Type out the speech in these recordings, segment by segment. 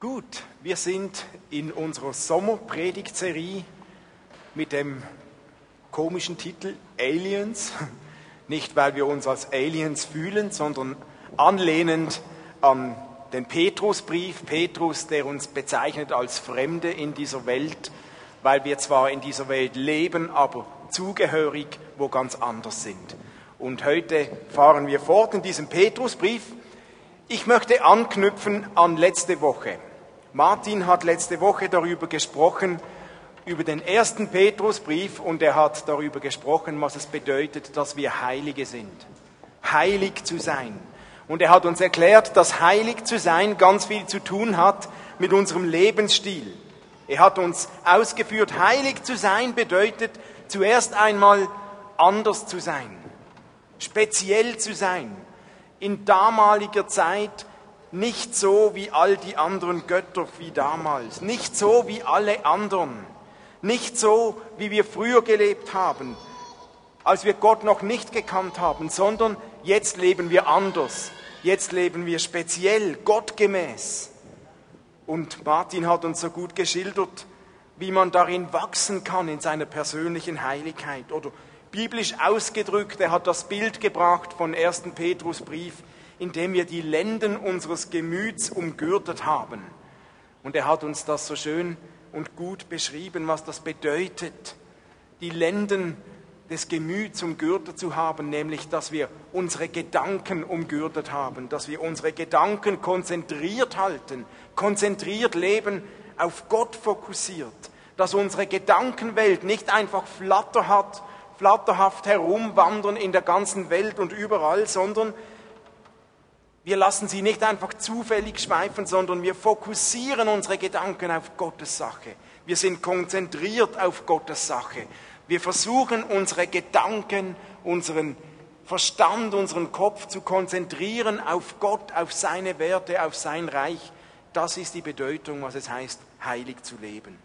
Gut, wir sind in unserer Sommerpredigtserie mit dem komischen Titel Aliens. Nicht, weil wir uns als Aliens fühlen, sondern anlehnend an den Petrusbrief. Petrus, der uns bezeichnet als Fremde in dieser Welt, weil wir zwar in dieser Welt leben, aber zugehörig wo ganz anders sind. Und heute fahren wir fort in diesem Petrusbrief. Ich möchte anknüpfen an letzte Woche. Martin hat letzte Woche darüber gesprochen, über den ersten Petrusbrief und er hat darüber gesprochen, was es bedeutet, dass wir Heilige sind. Heilig zu sein. Und er hat uns erklärt, dass heilig zu sein ganz viel zu tun hat mit unserem Lebensstil. Er hat uns ausgeführt, heilig zu sein bedeutet zuerst einmal anders zu sein speziell zu sein. In damaliger Zeit nicht so wie all die anderen Götter wie damals, nicht so wie alle anderen, nicht so wie wir früher gelebt haben, als wir Gott noch nicht gekannt haben, sondern jetzt leben wir anders, jetzt leben wir speziell, gottgemäß. Und Martin hat uns so gut geschildert, wie man darin wachsen kann in seiner persönlichen Heiligkeit oder biblisch ausgedrückt. Er hat das Bild gebracht von 1. Petrusbrief, in dem wir die Lenden unseres Gemüts umgürtet haben. Und er hat uns das so schön und gut beschrieben, was das bedeutet, die Lenden des Gemüts umgürtet zu haben, nämlich dass wir unsere Gedanken umgürtet haben, dass wir unsere Gedanken konzentriert halten, konzentriert leben, auf Gott fokussiert, dass unsere Gedankenwelt nicht einfach Flatter hat flatterhaft herumwandern in der ganzen Welt und überall, sondern wir lassen sie nicht einfach zufällig schweifen, sondern wir fokussieren unsere Gedanken auf Gottes Sache. Wir sind konzentriert auf Gottes Sache. Wir versuchen unsere Gedanken, unseren Verstand, unseren Kopf zu konzentrieren auf Gott, auf seine Werte, auf sein Reich. Das ist die Bedeutung, was es heißt, heilig zu leben.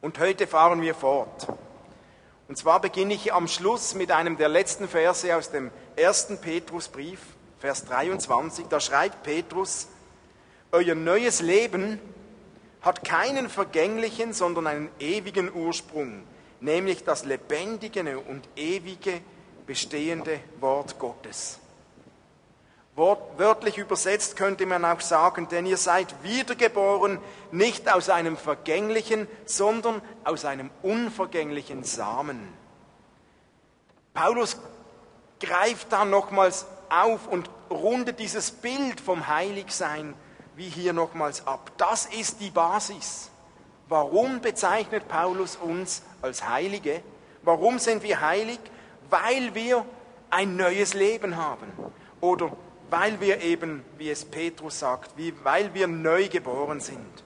Und heute fahren wir fort. Und zwar beginne ich am Schluss mit einem der letzten Verse aus dem ersten Petrusbrief, Vers 23. Da schreibt Petrus, Euer neues Leben hat keinen vergänglichen, sondern einen ewigen Ursprung, nämlich das lebendige und ewige bestehende Wort Gottes. Wörtlich übersetzt könnte man auch sagen, denn ihr seid wiedergeboren, nicht aus einem vergänglichen, sondern aus einem unvergänglichen Samen. Paulus greift da nochmals auf und rundet dieses Bild vom Heiligsein wie hier nochmals ab. Das ist die Basis. Warum bezeichnet Paulus uns als Heilige? Warum sind wir heilig? Weil wir ein neues Leben haben. Oder weil wir eben, wie es Petrus sagt, wie, weil wir neu geboren sind.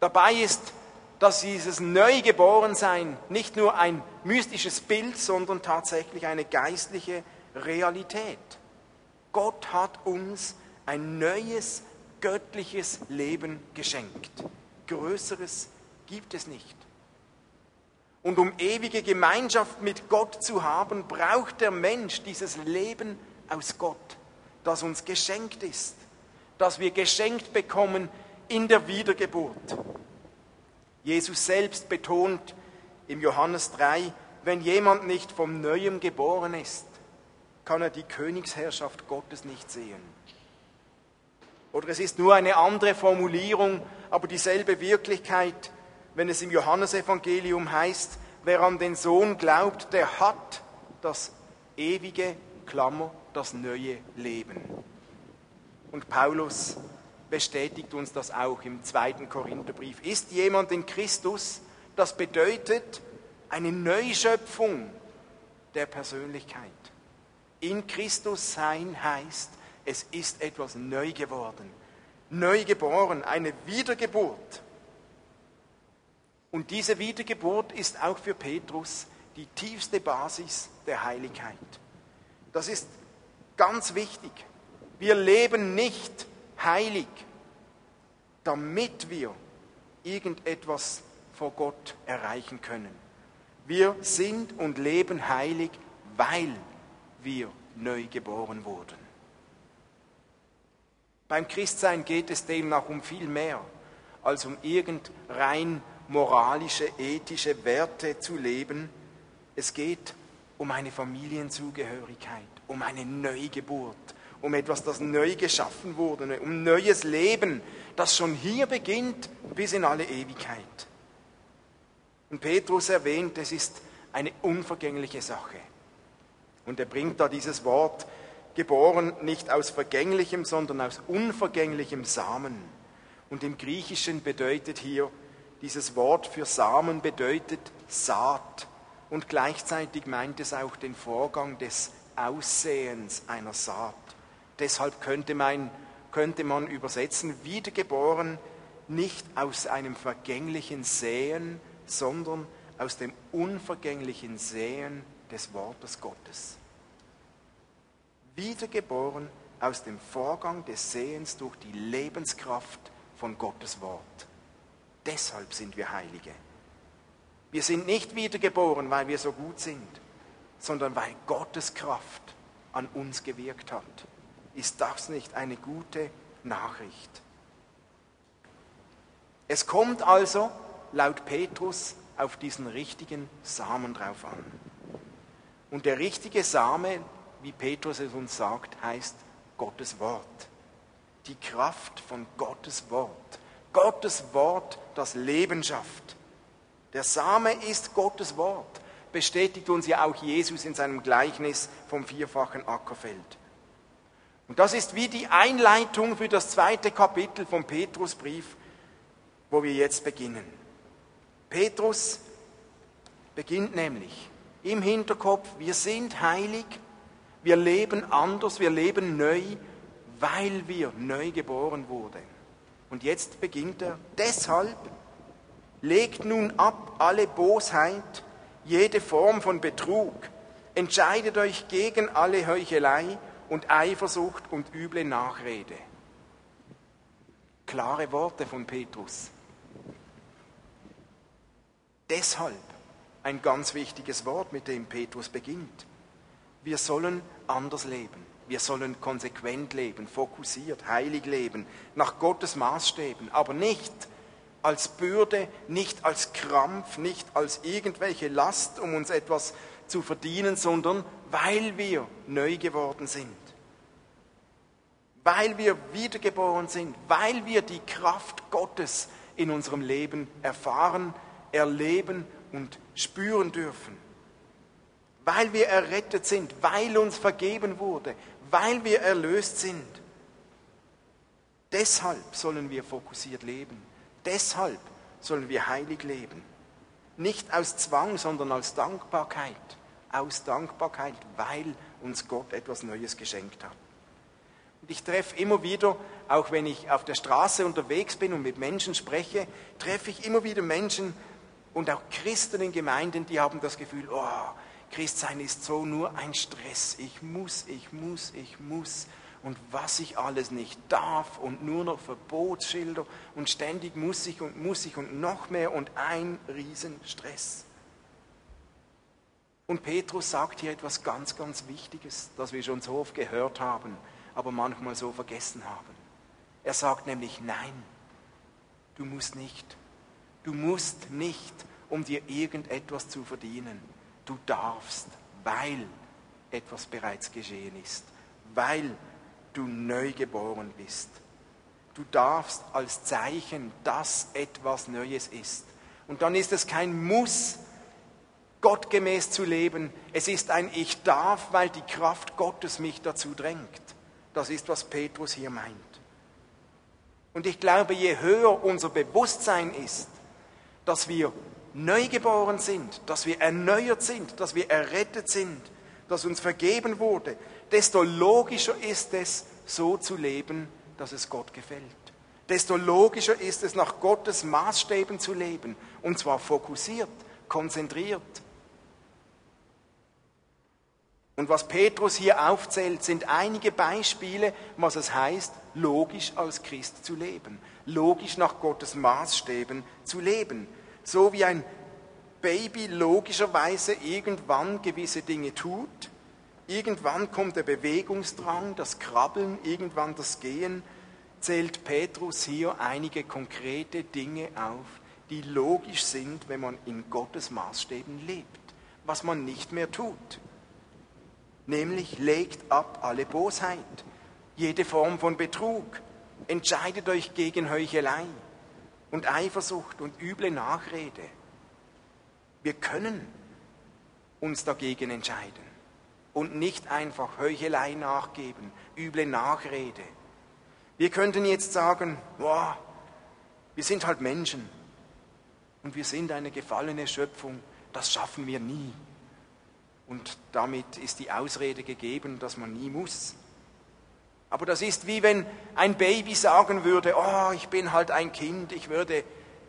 Dabei ist, dass dieses Neugeborensein nicht nur ein mystisches Bild, sondern tatsächlich eine geistliche Realität. Gott hat uns ein neues göttliches Leben geschenkt. Größeres gibt es nicht. Und um ewige Gemeinschaft mit Gott zu haben, braucht der Mensch dieses Leben aus Gott das uns geschenkt ist, das wir geschenkt bekommen in der Wiedergeburt. Jesus selbst betont im Johannes 3, wenn jemand nicht vom Neuem geboren ist, kann er die Königsherrschaft Gottes nicht sehen. Oder es ist nur eine andere Formulierung, aber dieselbe Wirklichkeit, wenn es im Johannesevangelium heißt, wer an den Sohn glaubt, der hat das ewige Klammer das neue Leben. Und Paulus bestätigt uns das auch im zweiten Korintherbrief. Ist jemand in Christus, das bedeutet eine Neuschöpfung der Persönlichkeit. In Christus sein heißt, es ist etwas neu geworden, neu geboren, eine Wiedergeburt. Und diese Wiedergeburt ist auch für Petrus die tiefste Basis der Heiligkeit. Das ist Ganz wichtig. Wir leben nicht heilig, damit wir irgendetwas vor Gott erreichen können. Wir sind und leben heilig, weil wir neu geboren wurden. Beim Christsein geht es demnach um viel mehr, als um irgend rein moralische, ethische Werte zu leben. Es geht um eine Familienzugehörigkeit, um eine Neugeburt, um etwas, das neu geschaffen wurde, um neues Leben, das schon hier beginnt bis in alle Ewigkeit. Und Petrus erwähnt, es ist eine unvergängliche Sache. Und er bringt da dieses Wort, geboren nicht aus vergänglichem, sondern aus unvergänglichem Samen. Und im Griechischen bedeutet hier, dieses Wort für Samen bedeutet Saat. Und gleichzeitig meint es auch den Vorgang des Aussehens einer Saat. Deshalb könnte man, könnte man übersetzen, wiedergeboren nicht aus einem vergänglichen Sehen, sondern aus dem unvergänglichen Sehen des Wortes Gottes. Wiedergeboren aus dem Vorgang des Sehens durch die Lebenskraft von Gottes Wort. Deshalb sind wir Heilige. Wir sind nicht wiedergeboren, weil wir so gut sind, sondern weil Gottes Kraft an uns gewirkt hat. Ist das nicht eine gute Nachricht? Es kommt also, laut Petrus, auf diesen richtigen Samen drauf an. Und der richtige Same, wie Petrus es uns sagt, heißt Gottes Wort. Die Kraft von Gottes Wort. Gottes Wort, das Leben schafft. Der Same ist Gottes Wort, bestätigt uns ja auch Jesus in seinem Gleichnis vom vierfachen Ackerfeld. Und das ist wie die Einleitung für das zweite Kapitel vom Petrusbrief, wo wir jetzt beginnen. Petrus beginnt nämlich im Hinterkopf, wir sind heilig, wir leben anders, wir leben neu, weil wir neu geboren wurden. Und jetzt beginnt er, deshalb legt nun ab alle Bosheit, jede Form von Betrug, entscheidet euch gegen alle Heuchelei und Eifersucht und üble Nachrede. Klare Worte von Petrus. Deshalb ein ganz wichtiges Wort, mit dem Petrus beginnt. Wir sollen anders leben. Wir sollen konsequent leben, fokussiert, heilig leben, nach Gottes Maßstäben, aber nicht als Bürde, nicht als Krampf, nicht als irgendwelche Last, um uns etwas zu verdienen, sondern weil wir neu geworden sind, weil wir wiedergeboren sind, weil wir die Kraft Gottes in unserem Leben erfahren, erleben und spüren dürfen, weil wir errettet sind, weil uns vergeben wurde, weil wir erlöst sind. Deshalb sollen wir fokussiert leben. Deshalb sollen wir heilig leben. Nicht aus Zwang, sondern aus Dankbarkeit. Aus Dankbarkeit, weil uns Gott etwas Neues geschenkt hat. Und ich treffe immer wieder, auch wenn ich auf der Straße unterwegs bin und mit Menschen spreche, treffe ich immer wieder Menschen und auch Christen in Gemeinden, die haben das Gefühl, oh, Christsein ist so nur ein Stress. Ich muss, ich muss, ich muss. Und was ich alles nicht darf und nur noch Verbotsschilder und ständig muss ich und muss ich und noch mehr und ein Riesenstress. Und Petrus sagt hier etwas ganz, ganz Wichtiges, das wir schon so oft gehört haben, aber manchmal so vergessen haben. Er sagt nämlich, nein, du musst nicht. Du musst nicht, um dir irgendetwas zu verdienen. Du darfst, weil etwas bereits geschehen ist, weil du neu geboren bist. Du darfst als Zeichen, dass etwas Neues ist. Und dann ist es kein Muss, gottgemäß zu leben. Es ist ein Ich darf, weil die Kraft Gottes mich dazu drängt. Das ist, was Petrus hier meint. Und ich glaube, je höher unser Bewusstsein ist, dass wir neugeboren sind, dass wir erneuert sind, dass wir errettet sind, dass uns vergeben wurde, desto logischer ist es, so zu leben, dass es Gott gefällt. Desto logischer ist es, nach Gottes Maßstäben zu leben, und zwar fokussiert, konzentriert. Und was Petrus hier aufzählt, sind einige Beispiele, was es heißt, logisch als Christ zu leben, logisch nach Gottes Maßstäben zu leben. So wie ein Baby logischerweise irgendwann gewisse Dinge tut, irgendwann kommt der Bewegungsdrang, das Krabbeln, irgendwann das Gehen, zählt Petrus hier einige konkrete Dinge auf, die logisch sind, wenn man in Gottes Maßstäben lebt, was man nicht mehr tut. Nämlich legt ab alle Bosheit, jede Form von Betrug, entscheidet euch gegen Heuchelei und Eifersucht und üble Nachrede. Wir können uns dagegen entscheiden und nicht einfach Heuchelei nachgeben, üble Nachrede. Wir könnten jetzt sagen, boah, wir sind halt Menschen und wir sind eine gefallene Schöpfung, das schaffen wir nie. Und damit ist die Ausrede gegeben, dass man nie muss. Aber das ist wie wenn ein Baby sagen würde, oh, ich bin halt ein Kind, ich würde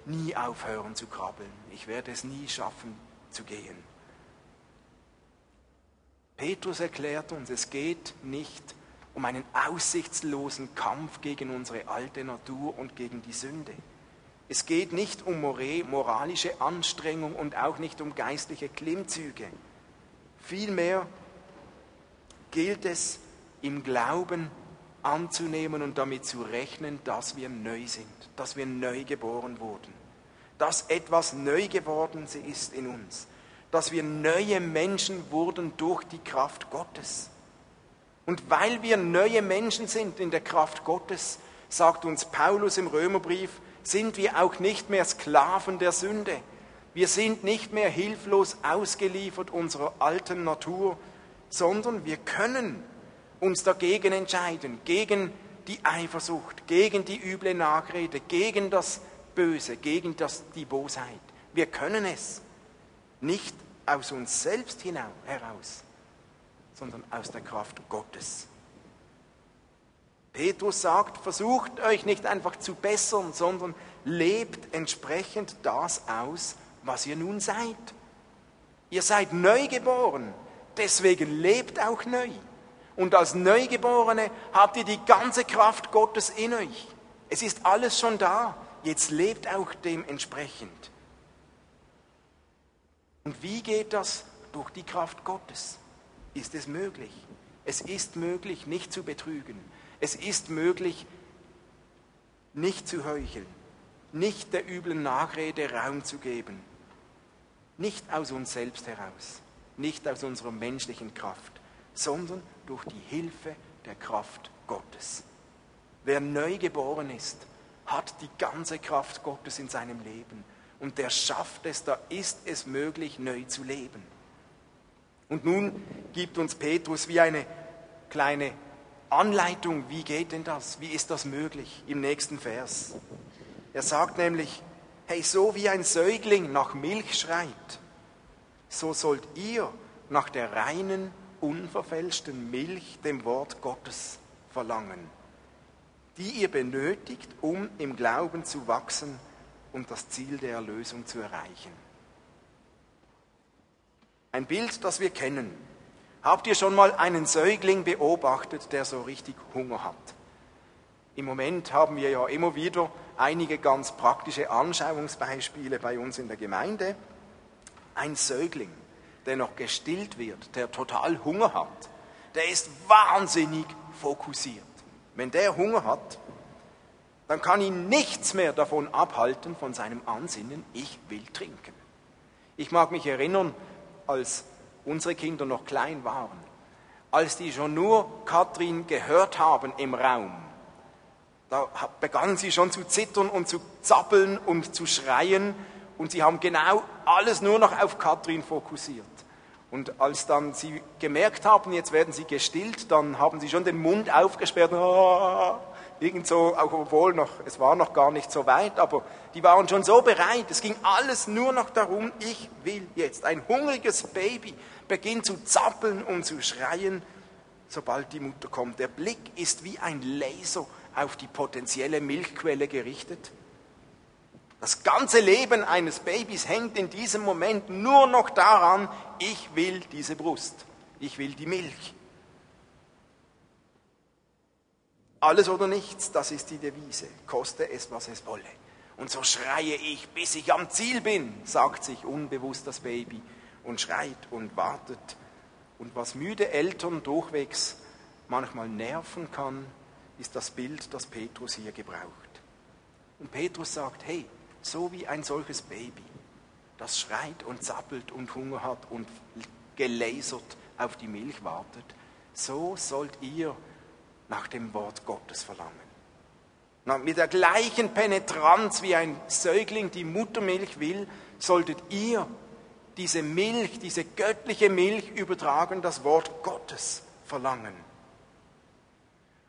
nie aufhören zu krabbeln, ich werde es nie schaffen zu gehen. Petrus erklärt uns, es geht nicht um einen aussichtslosen Kampf gegen unsere alte Natur und gegen die Sünde. Es geht nicht um moralische Anstrengung und auch nicht um geistliche Klimmzüge. Vielmehr gilt es im Glauben anzunehmen und damit zu rechnen, dass wir neu sind, dass wir neu geboren wurden, dass etwas neu geworden ist in uns, dass wir neue Menschen wurden durch die Kraft Gottes. Und weil wir neue Menschen sind in der Kraft Gottes, sagt uns Paulus im Römerbrief, sind wir auch nicht mehr Sklaven der Sünde. Wir sind nicht mehr hilflos ausgeliefert unserer alten Natur, sondern wir können uns dagegen entscheiden, gegen die Eifersucht, gegen die üble Nachrede, gegen das Böse, gegen das, die Bosheit. Wir können es nicht aus uns selbst heraus, sondern aus der Kraft Gottes. Petrus sagt, versucht euch nicht einfach zu bessern, sondern lebt entsprechend das aus, was ihr nun seid. Ihr seid neu geboren, deswegen lebt auch neu. Und als Neugeborene habt ihr die ganze Kraft Gottes in euch. Es ist alles schon da. Jetzt lebt auch dementsprechend. Und wie geht das? Durch die Kraft Gottes. Ist es möglich? Es ist möglich, nicht zu betrügen, es ist möglich, nicht zu heucheln, nicht der üblen Nachrede Raum zu geben, nicht aus uns selbst heraus, nicht aus unserer menschlichen Kraft, sondern durch die Hilfe der Kraft Gottes. Wer neu geboren ist, hat die ganze Kraft Gottes in seinem Leben und der schafft es, da ist es möglich, neu zu leben. Und nun gibt uns Petrus wie eine kleine Anleitung, wie geht denn das? Wie ist das möglich? Im nächsten Vers. Er sagt nämlich, hey, so wie ein Säugling nach Milch schreit, so sollt ihr nach der reinen, unverfälschten Milch, dem Wort Gottes, verlangen, die ihr benötigt, um im Glauben zu wachsen und das Ziel der Erlösung zu erreichen. Ein Bild, das wir kennen. Habt ihr schon mal einen Säugling beobachtet, der so richtig Hunger hat? Im Moment haben wir ja immer wieder einige ganz praktische Anschauungsbeispiele bei uns in der Gemeinde. Ein Säugling, der noch gestillt wird, der total Hunger hat, der ist wahnsinnig fokussiert. Wenn der Hunger hat, dann kann ihn nichts mehr davon abhalten, von seinem Ansinnen, ich will trinken. Ich mag mich erinnern, als unsere Kinder noch klein waren, als die schon nur Katrin gehört haben im Raum, da begannen sie schon zu zittern und zu zappeln und zu schreien und sie haben genau alles nur noch auf Katrin fokussiert. Und als dann sie gemerkt haben, jetzt werden sie gestillt, dann haben sie schon den Mund aufgesperrt, oh, irgend so, auch obwohl noch, es war noch gar nicht so weit, aber die waren schon so bereit. Es ging alles nur noch darum, ich will jetzt. Ein hungriges Baby beginnt zu zappeln und zu schreien, sobald die Mutter kommt. Der Blick ist wie ein Laser auf die potenzielle Milchquelle gerichtet. Das ganze Leben eines Babys hängt in diesem Moment nur noch daran, ich will diese Brust, ich will die Milch. Alles oder nichts, das ist die Devise, koste es, was es wolle. Und so schreie ich, bis ich am Ziel bin, sagt sich unbewusst das Baby und schreit und wartet. Und was müde Eltern durchwegs manchmal nerven kann, ist das Bild, das Petrus hier gebraucht. Und Petrus sagt, hey, so wie ein solches Baby, das schreit und zappelt und Hunger hat und gelasert auf die Milch wartet, so sollt ihr nach dem Wort Gottes verlangen. Na, mit der gleichen Penetranz wie ein Säugling die Muttermilch will, solltet ihr diese Milch, diese göttliche Milch übertragen, das Wort Gottes verlangen.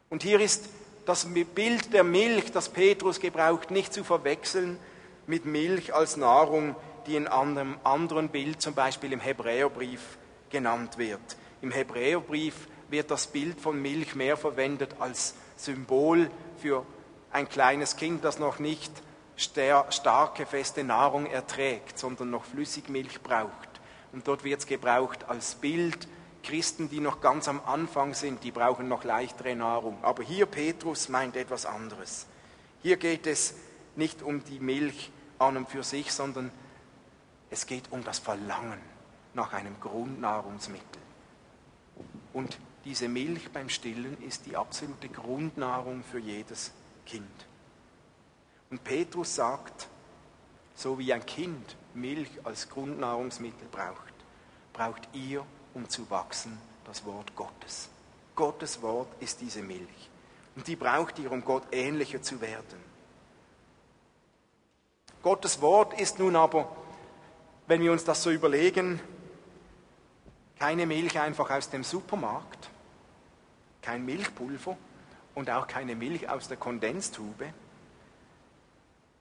Und hier ist das Bild der Milch, das Petrus gebraucht, nicht zu verwechseln mit Milch als Nahrung, die in einem anderen Bild, zum Beispiel im Hebräerbrief, genannt wird. Im Hebräerbrief wird das Bild von Milch mehr verwendet als Symbol für ein kleines Kind, das noch nicht starke, feste Nahrung erträgt, sondern noch Flüssigmilch braucht. Und dort wird es gebraucht als Bild. Christen, die noch ganz am Anfang sind, die brauchen noch leichtere Nahrung. Aber hier Petrus meint etwas anderes. Hier geht es nicht um die Milch an und für sich, sondern es geht um das Verlangen nach einem Grundnahrungsmittel. Und diese Milch beim Stillen ist die absolute Grundnahrung für jedes Kind. Und Petrus sagt, so wie ein Kind Milch als Grundnahrungsmittel braucht, braucht ihr, um zu wachsen, das Wort Gottes. Gottes Wort ist diese Milch. Und die braucht ihr, um Gott ähnlicher zu werden. Gottes Wort ist nun aber, wenn wir uns das so überlegen, keine Milch einfach aus dem Supermarkt, kein Milchpulver und auch keine Milch aus der Kondensstube,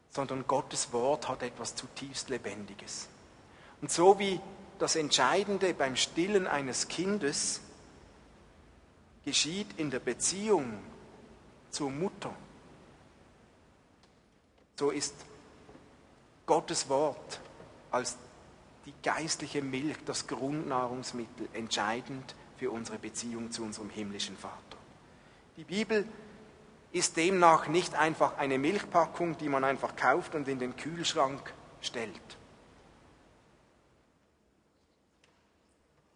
sondern Gottes Wort hat etwas zutiefst Lebendiges. Und so wie das Entscheidende beim Stillen eines Kindes geschieht in der Beziehung zur Mutter, so ist Gottes Wort als die geistliche Milch, das Grundnahrungsmittel, entscheidend für unsere Beziehung zu unserem himmlischen Vater. Die Bibel ist demnach nicht einfach eine Milchpackung, die man einfach kauft und in den Kühlschrank stellt.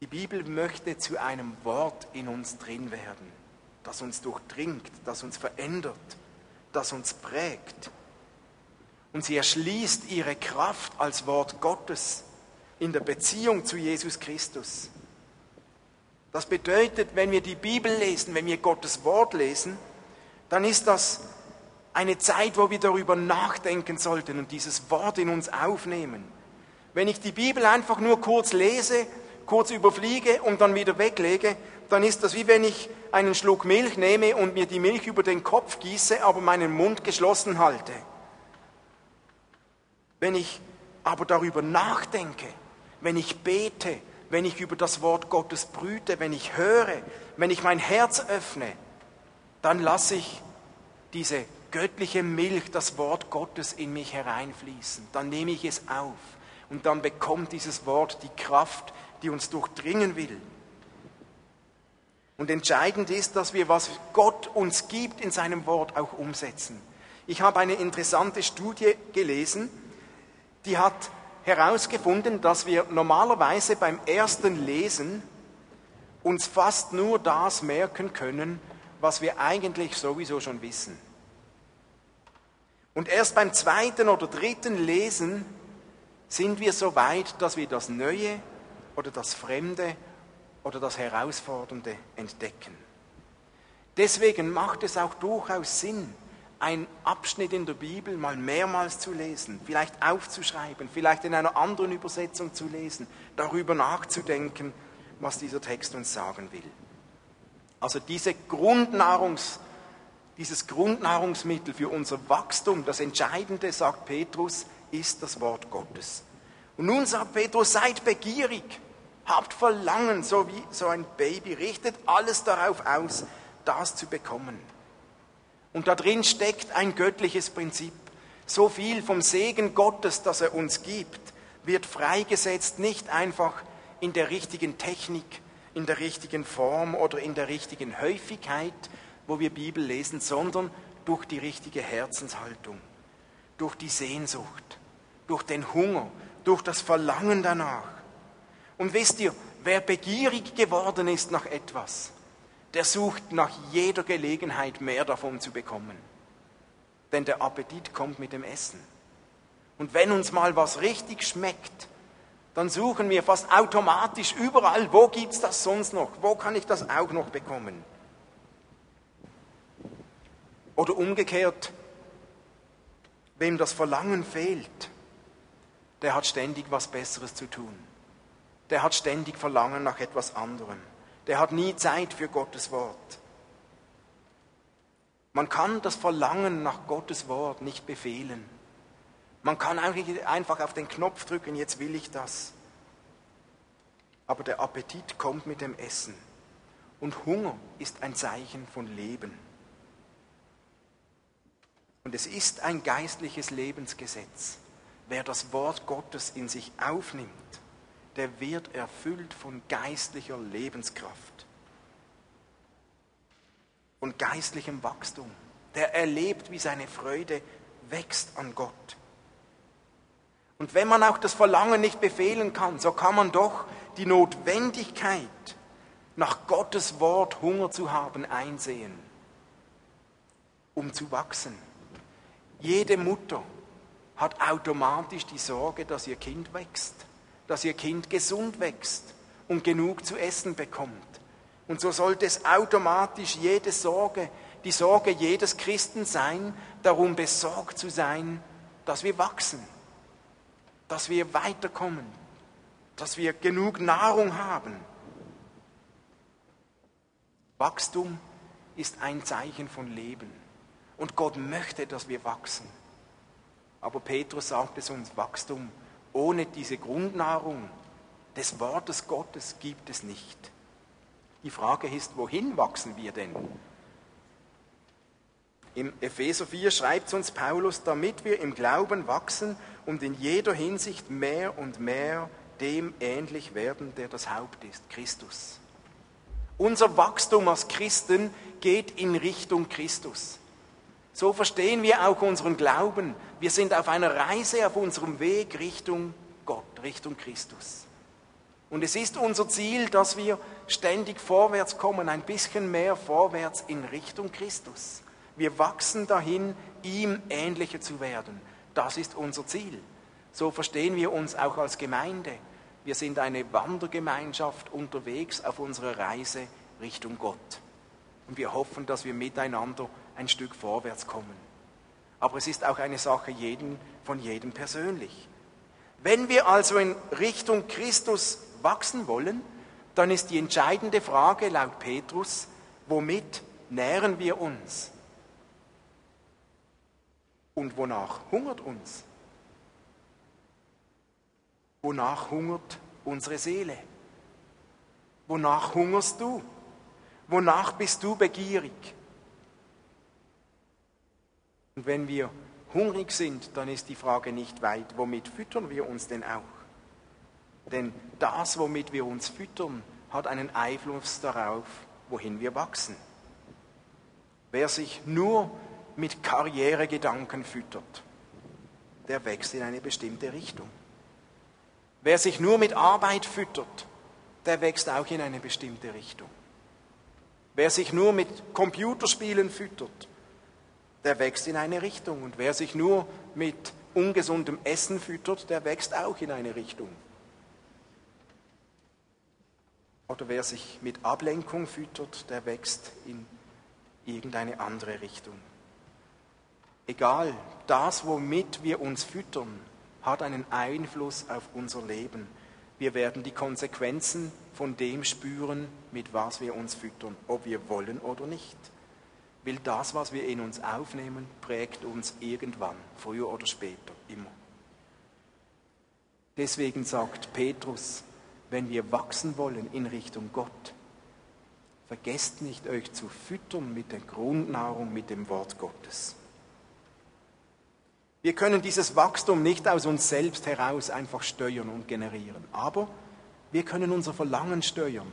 Die Bibel möchte zu einem Wort in uns drin werden, das uns durchdringt, das uns verändert, das uns prägt. Und sie erschließt ihre Kraft als Wort Gottes in der Beziehung zu Jesus Christus. Das bedeutet, wenn wir die Bibel lesen, wenn wir Gottes Wort lesen, dann ist das eine Zeit, wo wir darüber nachdenken sollten und dieses Wort in uns aufnehmen. Wenn ich die Bibel einfach nur kurz lese, kurz überfliege und dann wieder weglege, dann ist das wie wenn ich einen Schluck Milch nehme und mir die Milch über den Kopf gieße, aber meinen Mund geschlossen halte. Wenn ich aber darüber nachdenke, wenn ich bete, wenn ich über das Wort Gottes brüte, wenn ich höre, wenn ich mein Herz öffne, dann lasse ich diese göttliche Milch, das Wort Gottes in mich hereinfließen. Dann nehme ich es auf und dann bekommt dieses Wort die Kraft, die uns durchdringen will. Und entscheidend ist, dass wir, was Gott uns gibt in seinem Wort, auch umsetzen. Ich habe eine interessante Studie gelesen, die hat herausgefunden, dass wir normalerweise beim ersten Lesen uns fast nur das merken können, was wir eigentlich sowieso schon wissen. Und erst beim zweiten oder dritten Lesen sind wir so weit, dass wir das Neue oder das Fremde oder das Herausfordernde entdecken. Deswegen macht es auch durchaus Sinn, einen Abschnitt in der Bibel mal mehrmals zu lesen, vielleicht aufzuschreiben, vielleicht in einer anderen Übersetzung zu lesen, darüber nachzudenken, was dieser Text uns sagen will. Also diese Grundnahrungs, dieses Grundnahrungsmittel für unser Wachstum, das Entscheidende, sagt Petrus, ist das Wort Gottes. Und nun sagt Petrus, seid begierig, habt Verlangen, so wie so ein Baby, richtet alles darauf aus, das zu bekommen. Und da drin steckt ein göttliches Prinzip. So viel vom Segen Gottes, das er uns gibt, wird freigesetzt nicht einfach in der richtigen Technik, in der richtigen Form oder in der richtigen Häufigkeit, wo wir Bibel lesen, sondern durch die richtige Herzenshaltung, durch die Sehnsucht, durch den Hunger, durch das Verlangen danach. Und wisst ihr, wer begierig geworden ist nach etwas, der sucht nach jeder Gelegenheit mehr davon zu bekommen. Denn der Appetit kommt mit dem Essen. Und wenn uns mal was richtig schmeckt, dann suchen wir fast automatisch überall, wo gibt es das sonst noch? Wo kann ich das auch noch bekommen? Oder umgekehrt, wem das Verlangen fehlt, der hat ständig was Besseres zu tun. Der hat ständig Verlangen nach etwas anderem. Der hat nie Zeit für Gottes Wort. Man kann das Verlangen nach Gottes Wort nicht befehlen. Man kann einfach auf den Knopf drücken, jetzt will ich das. Aber der Appetit kommt mit dem Essen. Und Hunger ist ein Zeichen von Leben. Und es ist ein geistliches Lebensgesetz. Wer das Wort Gottes in sich aufnimmt, der wird erfüllt von geistlicher Lebenskraft, von geistlichem Wachstum. Der erlebt, wie seine Freude wächst an Gott. Und wenn man auch das Verlangen nicht befehlen kann, so kann man doch die Notwendigkeit, nach Gottes Wort Hunger zu haben, einsehen, um zu wachsen. Jede Mutter hat automatisch die Sorge, dass ihr Kind wächst, dass ihr Kind gesund wächst und genug zu essen bekommt. Und so sollte es automatisch jede Sorge, die Sorge jedes Christen sein, darum besorgt zu sein, dass wir wachsen, dass wir weiterkommen, dass wir genug Nahrung haben. Wachstum ist ein Zeichen von Leben. Und Gott möchte, dass wir wachsen. Aber Petrus sagt es uns, Wachstum ohne diese Grundnahrung des Wortes Gottes gibt es nicht. Die Frage ist, wohin wachsen wir denn? Im Epheser 4 schreibt uns Paulus, damit wir im Glauben wachsen und in jeder Hinsicht mehr und mehr dem ähnlich werden, der das Haupt ist, Christus. Unser Wachstum als Christen geht in Richtung Christus. So verstehen wir auch unseren Glauben. Wir sind auf einer Reise auf unserem Weg Richtung Gott, Richtung Christus. Und es ist unser Ziel, dass wir ständig vorwärts kommen, ein bisschen mehr vorwärts in Richtung Christus. Wir wachsen dahin, ihm ähnlicher zu werden. Das ist unser Ziel. So verstehen wir uns auch als Gemeinde. Wir sind eine Wandergemeinschaft unterwegs auf unserer Reise Richtung Gott. Und wir hoffen, dass wir miteinander ein Stück vorwärts kommen. Aber es ist auch eine Sache jeden, von jedem persönlich. Wenn wir also in Richtung Christus wachsen wollen, dann ist die entscheidende Frage laut Petrus, womit nähren wir uns? Und wonach hungert uns? Wonach hungert unsere Seele? Wonach hungerst du? Wonach bist du begierig? Und wenn wir hungrig sind, dann ist die Frage nicht weit, womit füttern wir uns denn auch? Denn das, womit wir uns füttern, hat einen Einfluss darauf, wohin wir wachsen. Wer sich nur mit Karrieregedanken füttert, der wächst in eine bestimmte Richtung. Wer sich nur mit Arbeit füttert, der wächst auch in eine bestimmte Richtung. Wer sich nur mit Computerspielen füttert, der wächst in eine Richtung. Und wer sich nur mit ungesundem Essen füttert, der wächst auch in eine Richtung. Oder wer sich mit Ablenkung füttert, der wächst in irgendeine andere Richtung. Egal, das, womit wir uns füttern, hat einen Einfluss auf unser Leben. Wir werden die Konsequenzen von dem spüren, mit was wir uns füttern, ob wir wollen oder nicht. Weil das, was wir in uns aufnehmen, prägt uns irgendwann, früher oder später, immer. Deswegen sagt Petrus, wenn wir wachsen wollen in Richtung Gott, vergesst nicht, euch zu füttern mit der Grundnahrung, mit dem Wort Gottes. Wir können dieses Wachstum nicht aus uns selbst heraus einfach steuern und generieren, aber wir können unser Verlangen steuern.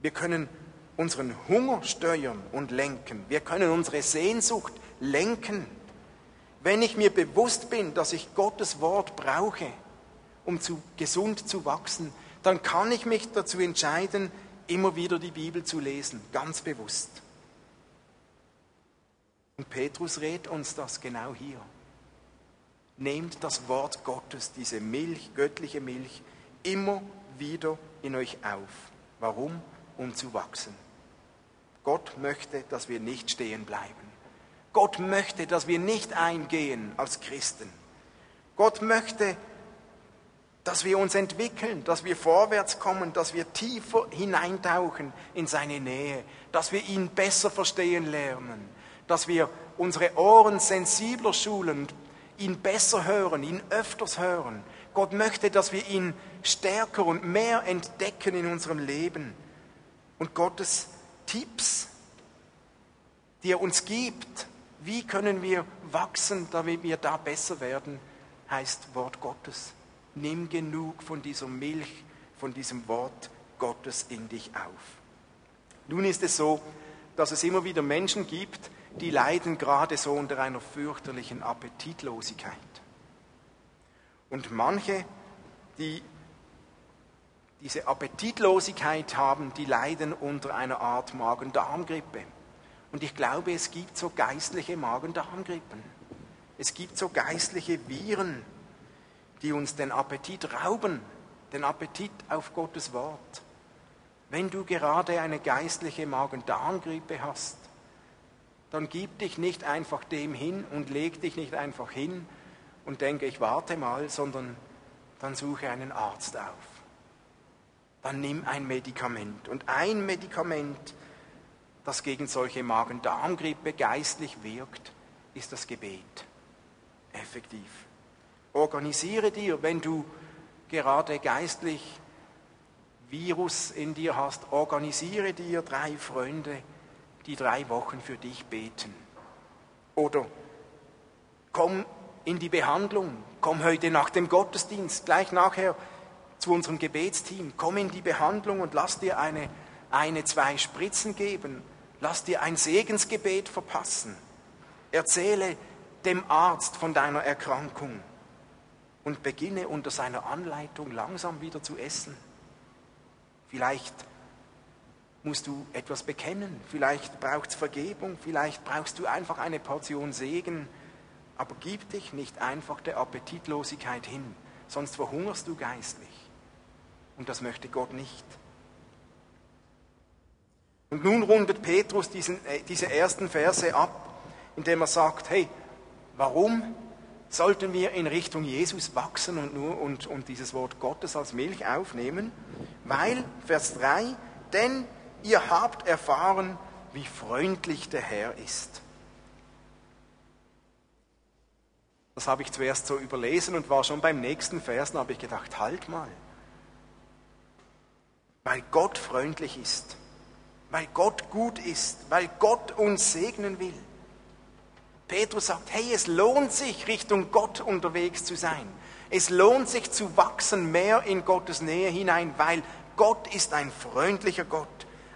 Wir können unseren Hunger steuern und lenken. Wir können unsere Sehnsucht lenken. Wenn ich mir bewusst bin, dass ich Gottes Wort brauche, um zu, gesund zu wachsen, dann kann ich mich dazu entscheiden, immer wieder die Bibel zu lesen, ganz bewusst. Und Petrus rät uns das genau hier. Nehmt das Wort Gottes, diese Milch, göttliche Milch, immer wieder in euch auf. Warum? Um zu wachsen. Gott möchte, dass wir nicht stehen bleiben. Gott möchte, dass wir nicht eingehen als Christen. Gott möchte, dass wir uns entwickeln, dass wir vorwärts kommen, dass wir tiefer hineintauchen in seine Nähe, dass wir ihn besser verstehen lernen, dass wir unsere Ohren sensibler schulen, ihn besser hören, ihn öfters hören. Gott möchte, dass wir ihn stärker und mehr entdecken in unserem Leben. Und Gottes Tipps, die er uns gibt, wie können wir wachsen, damit wir da besser werden, heißt Wort Gottes. Nimm genug von dieser Milch, von diesem Wort Gottes in dich auf. Nun ist es so, dass es immer wieder Menschen gibt, die leiden gerade so unter einer fürchterlichen Appetitlosigkeit. Und manche, die diese Appetitlosigkeit haben, die leiden unter einer Art Magen-Darm-Grippe. Und ich glaube, es gibt so geistliche Magen-Darm-Grippen. Es gibt so geistliche Viren, die uns den Appetit rauben, den Appetit auf Gottes Wort. Wenn du gerade eine geistliche Magen-Darm-Grippe hast, dann gib dich nicht einfach dem hin und leg dich nicht einfach hin und denke, ich warte mal, sondern dann suche einen Arzt auf. Dann nimm ein Medikament. Und ein Medikament, das gegen solche Magen-Darm-Grippe geistlich wirkt, ist das Gebet. Effektiv. Organisiere dir, wenn du gerade geistlich Virus in dir hast, organisiere dir drei Freunde, die drei Wochen für dich beten. Oder komm in die Behandlung, komm heute nach dem Gottesdienst, gleich nachher zu unserem Gebetsteam, komm in die Behandlung und lass dir eine, eine, zwei Spritzen geben, lass dir ein Segensgebet verpassen. Erzähle dem Arzt von deiner Erkrankung und beginne unter seiner Anleitung langsam wieder zu essen. Vielleicht musst du etwas bekennen, vielleicht braucht es Vergebung, vielleicht brauchst du einfach eine Portion Segen, aber gib dich nicht einfach der Appetitlosigkeit hin, sonst verhungerst du geistlich. Und das möchte Gott nicht. Und nun rundet Petrus diesen, äh, diese ersten Verse ab, indem er sagt, hey, warum sollten wir in Richtung Jesus wachsen und, nur, und, und dieses Wort Gottes als Milch aufnehmen? Weil, Vers 3, denn ihr habt erfahren, wie freundlich der Herr ist. Das habe ich zuerst so überlesen und war schon beim nächsten Vers, da habe ich gedacht, halt mal. Weil Gott freundlich ist, weil Gott gut ist, weil Gott uns segnen will. Petrus sagt, hey, es lohnt sich, Richtung Gott unterwegs zu sein. Es lohnt sich zu wachsen mehr in Gottes Nähe hinein, weil Gott ist ein freundlicher Gott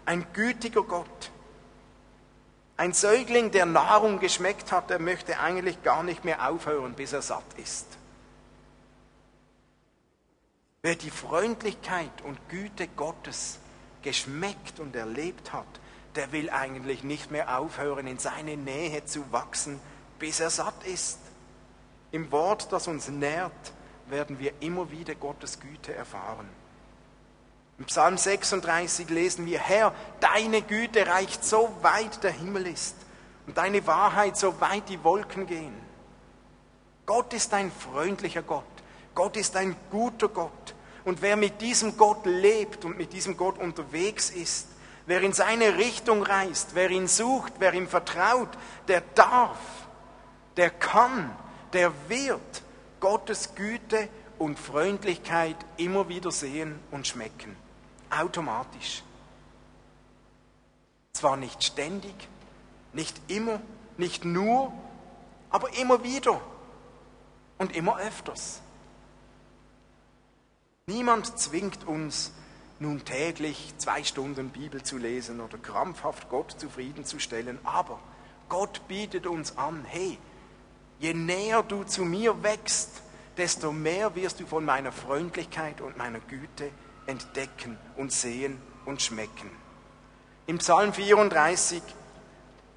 ein gütiger Gott. Ein Säugling, der Nahrung geschmeckt hat, der möchte eigentlich gar nicht mehr aufhören, bis er satt ist. Wer die Freundlichkeit und Güte Gottes geschmeckt und erlebt hat, der will eigentlich nicht mehr aufhören, in seine Nähe zu wachsen, bis er satt ist. Im Wort, das uns nährt, werden wir immer wieder Gottes Güte erfahren. Im Psalm 36 lesen wir, Herr, deine Güte reicht so weit der Himmel ist und deine Wahrheit so weit die Wolken gehen. Gott ist ein freundlicher Gott. Gott ist ein guter Gott. Und wer mit diesem Gott lebt und mit diesem Gott unterwegs ist, wer in seine Richtung reist, wer ihn sucht, wer ihm vertraut, der darf, der kann, der wird Gottes Güte und Freundlichkeit immer wieder sehen und schmecken automatisch. Zwar nicht ständig, nicht immer, nicht nur, aber immer wieder und immer öfters. Niemand zwingt uns, nun täglich zwei Stunden Bibel zu lesen oder krampfhaft Gott zufriedenzustellen, aber Gott bietet uns an, hey, je näher du zu mir wächst, desto mehr wirst du von meiner Freundlichkeit und meiner Güte entdecken und sehen und schmecken. Im Psalm 34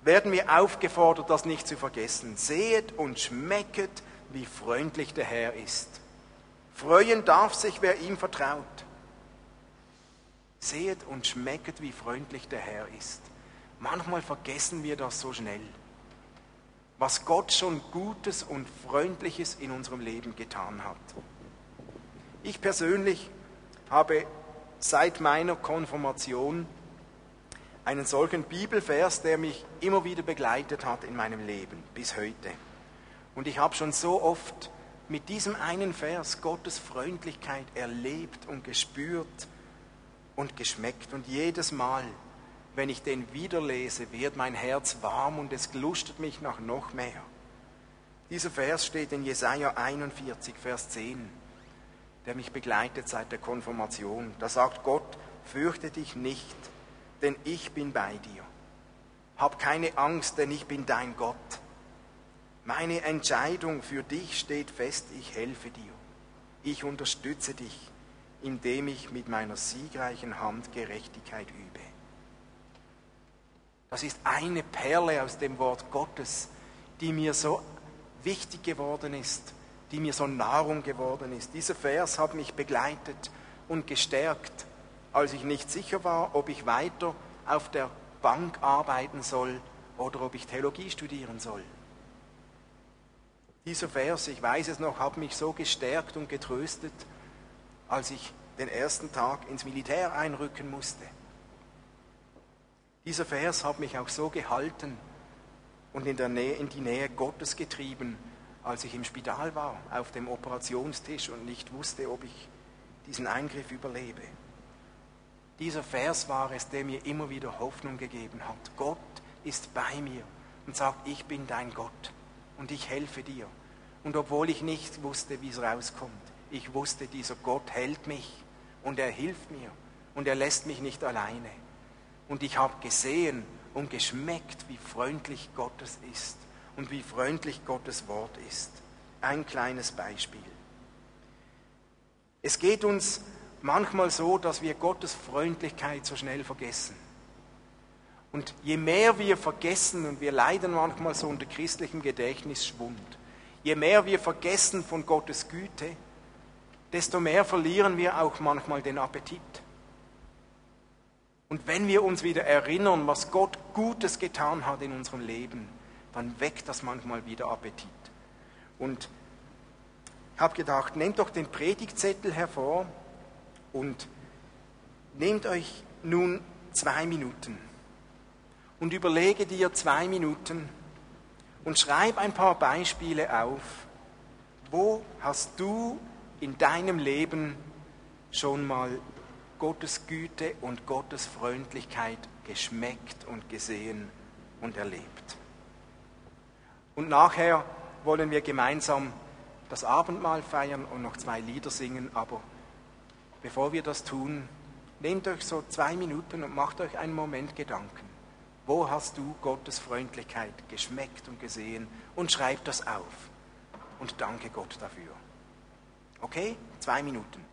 werden wir aufgefordert, das nicht zu vergessen. Sehet und schmecket, wie freundlich der Herr ist. Freuen darf sich, wer ihm vertraut. Sehet und schmecket, wie freundlich der Herr ist. Manchmal vergessen wir das so schnell, was Gott schon Gutes und Freundliches in unserem Leben getan hat. Ich persönlich habe seit meiner Konfirmation einen solchen Bibelvers, der mich immer wieder begleitet hat in meinem Leben bis heute. Und ich habe schon so oft mit diesem einen Vers Gottes Freundlichkeit erlebt und gespürt und geschmeckt. Und jedes Mal, wenn ich den wieder lese, wird mein Herz warm und es lustet mich nach noch mehr. Dieser Vers steht in Jesaja 41, Vers 10, der mich begleitet seit der Konfirmation. Da sagt Gott: Fürchte dich nicht, denn ich bin bei dir. Hab keine Angst, denn ich bin dein Gott. Meine Entscheidung für dich steht fest, ich helfe dir. Ich unterstütze dich, indem ich mit meiner siegreichen Hand Gerechtigkeit übe. Das ist eine Perle aus dem Wort Gottes, die mir so wichtig geworden ist, die mir so Nahrung geworden ist. Dieser Vers hat mich begleitet und gestärkt, als ich nicht sicher war, ob ich weiter auf der Bank arbeiten soll oder ob ich Theologie studieren soll. Dieser Vers, ich weiß es noch, hat mich so gestärkt und getröstet, als ich den ersten Tag ins Militär einrücken musste. Dieser Vers hat mich auch so gehalten und in, Nähe, in die Nähe Gottes getrieben, als ich im Spital war, auf dem Operationstisch und nicht wusste, ob ich diesen Eingriff überlebe. Dieser Vers war es, der mir immer wieder Hoffnung gegeben hat. Gott ist bei mir und sagt, ich bin dein Gott und ich helfe dir. Und obwohl ich nicht wusste, wie es rauskommt, ich wusste, dieser Gott hält mich und er hilft mir und er lässt mich nicht alleine. Und ich habe gesehen und geschmeckt, wie freundlich Gottes ist und wie freundlich Gottes Wort ist. Ein kleines Beispiel. Es geht uns manchmal so, dass wir Gottes Freundlichkeit so schnell vergessen. Und je mehr wir vergessen, und wir leiden manchmal so unter christlichem Gedächtnisschwund, je mehr wir vergessen von Gottes Güte, desto mehr verlieren wir auch manchmal den Appetit. Und wenn wir uns wieder erinnern, was Gott Gutes getan hat in unserem Leben, dann weckt das manchmal wieder Appetit. Und ich habe gedacht, nehmt doch den Predigtzettel hervor und nehmt euch nun zwei Minuten und überlege dir zwei Minuten und schreib ein paar Beispiele auf. Wo hast du in deinem Leben schon mal Gottes Güte und Gottes Freundlichkeit geschmeckt und gesehen und erlebt? Und nachher wollen wir gemeinsam das Abendmahl feiern und noch zwei Lieder singen, aber bevor wir das tun, nehmt euch so zwei Minuten und macht euch einen Moment Gedanken. Wo hast du Gottes Freundlichkeit geschmeckt und gesehen? Und schreib das auf. Und danke Gott dafür. Okay? Zwei Minuten.